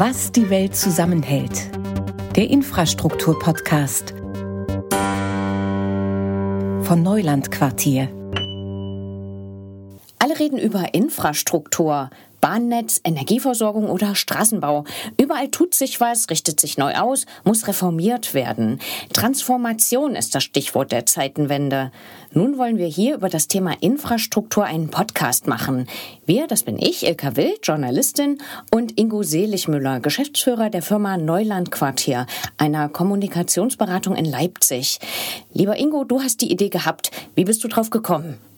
Was die Welt zusammenhält. Der Infrastruktur-Podcast von Neuland Quartier. Alle reden über Infrastruktur. Bahnnetz, Energieversorgung oder Straßenbau. Überall tut sich was, richtet sich neu aus, muss reformiert werden. Transformation ist das Stichwort der Zeitenwende. Nun wollen wir hier über das Thema Infrastruktur einen Podcast machen. Wir, das bin ich, Ilka Wild, Journalistin, und Ingo Seligmüller, Geschäftsführer der Firma Neuland Quartier, einer Kommunikationsberatung in Leipzig. Lieber Ingo, du hast die Idee gehabt. Wie bist du drauf gekommen?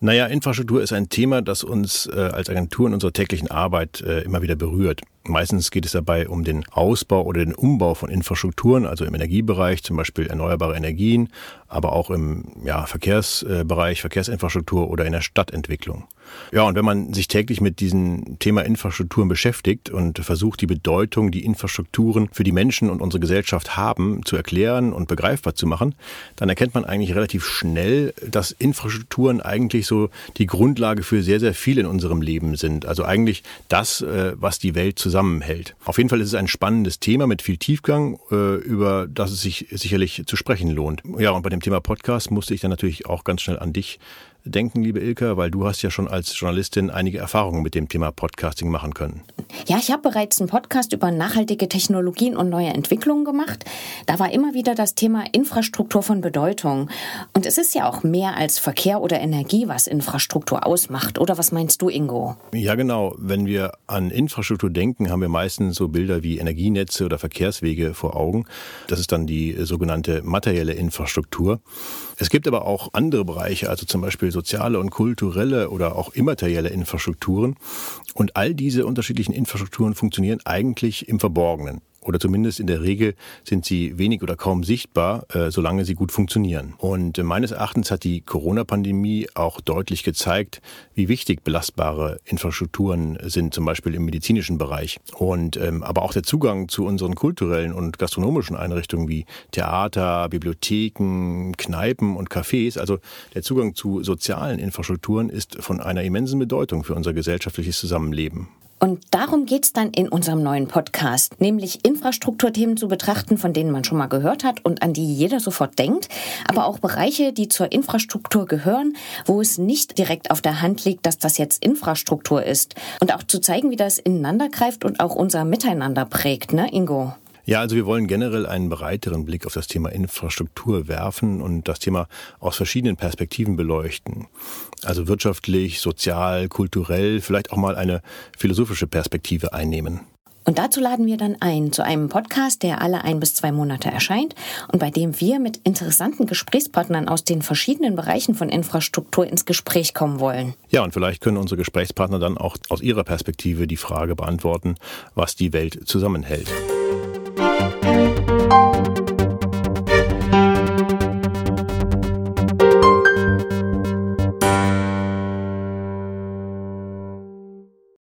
Naja, Infrastruktur ist ein Thema, das uns äh, als Agentur in unserer täglichen Arbeit äh, immer wieder berührt. Meistens geht es dabei um den Ausbau oder den Umbau von Infrastrukturen, also im Energiebereich, zum Beispiel erneuerbare Energien, aber auch im ja, Verkehrsbereich, Verkehrsinfrastruktur oder in der Stadtentwicklung. Ja, und wenn man sich täglich mit diesem Thema Infrastrukturen beschäftigt und versucht, die Bedeutung, die Infrastrukturen für die Menschen und unsere Gesellschaft haben, zu erklären und begreifbar zu machen, dann erkennt man eigentlich relativ schnell, dass Infrastrukturen eigentlich so die Grundlage für sehr, sehr viel in unserem Leben sind. Also eigentlich das, äh, was die Welt zusammenhält. Auf jeden Fall ist es ein spannendes Thema mit viel Tiefgang, äh, über das es sich sicherlich zu sprechen lohnt. Ja, und bei dem Thema Podcast musste ich dann natürlich auch ganz schnell an dich denken, liebe Ilka, weil du hast ja schon als Journalistin einige Erfahrungen mit dem Thema Podcasting machen können. Ja, ich habe bereits einen Podcast über nachhaltige Technologien und neue Entwicklungen gemacht. Da war immer wieder das Thema Infrastruktur von Bedeutung. Und es ist ja auch mehr als Verkehr oder Energie, was Infrastruktur ausmacht. Oder was meinst du, Ingo? Ja, genau. Wenn wir an Infrastruktur denken, haben wir meistens so Bilder wie Energienetze oder Verkehrswege vor Augen. Das ist dann die sogenannte materielle Infrastruktur. Es gibt aber auch andere Bereiche, also zum Beispiel soziale und kulturelle oder auch immaterielle Infrastrukturen. Und all diese unterschiedlichen Infrastrukturen funktionieren eigentlich im Verborgenen oder zumindest in der Regel sind sie wenig oder kaum sichtbar, äh, solange sie gut funktionieren. Und äh, meines Erachtens hat die Corona-Pandemie auch deutlich gezeigt, wie wichtig belastbare Infrastrukturen sind, zum Beispiel im medizinischen Bereich. Und ähm, aber auch der Zugang zu unseren kulturellen und gastronomischen Einrichtungen wie Theater, Bibliotheken, Kneipen und Cafés, also der Zugang zu sozialen Infrastrukturen ist von einer immensen Bedeutung für unser gesellschaftliches Zusammenleben. Und darum geht es dann in unserem neuen Podcast, nämlich Infrastrukturthemen zu betrachten, von denen man schon mal gehört hat und an die jeder sofort denkt, aber auch Bereiche, die zur Infrastruktur gehören, wo es nicht direkt auf der Hand liegt, dass das jetzt Infrastruktur ist. Und auch zu zeigen, wie das ineinander greift und auch unser Miteinander prägt, ne, Ingo? Ja, also wir wollen generell einen breiteren Blick auf das Thema Infrastruktur werfen und das Thema aus verschiedenen Perspektiven beleuchten. Also wirtschaftlich, sozial, kulturell, vielleicht auch mal eine philosophische Perspektive einnehmen. Und dazu laden wir dann ein zu einem Podcast, der alle ein bis zwei Monate erscheint und bei dem wir mit interessanten Gesprächspartnern aus den verschiedenen Bereichen von Infrastruktur ins Gespräch kommen wollen. Ja, und vielleicht können unsere Gesprächspartner dann auch aus ihrer Perspektive die Frage beantworten, was die Welt zusammenhält. Thank you.